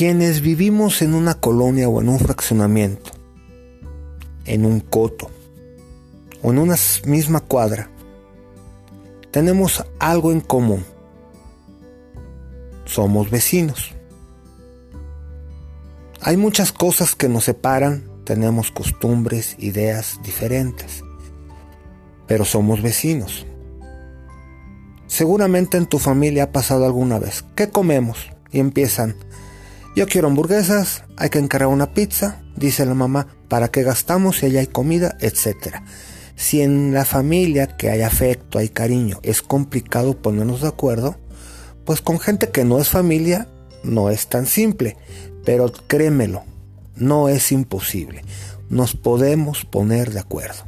Quienes vivimos en una colonia o en un fraccionamiento, en un coto o en una misma cuadra, tenemos algo en común. Somos vecinos. Hay muchas cosas que nos separan, tenemos costumbres, ideas diferentes, pero somos vecinos. Seguramente en tu familia ha pasado alguna vez. ¿Qué comemos? Y empiezan. Yo quiero hamburguesas, hay que encargar una pizza, dice la mamá, ¿para qué gastamos si allá hay comida? etcétera. Si en la familia que hay afecto, hay cariño, es complicado ponernos de acuerdo, pues con gente que no es familia no es tan simple. Pero créemelo, no es imposible. Nos podemos poner de acuerdo.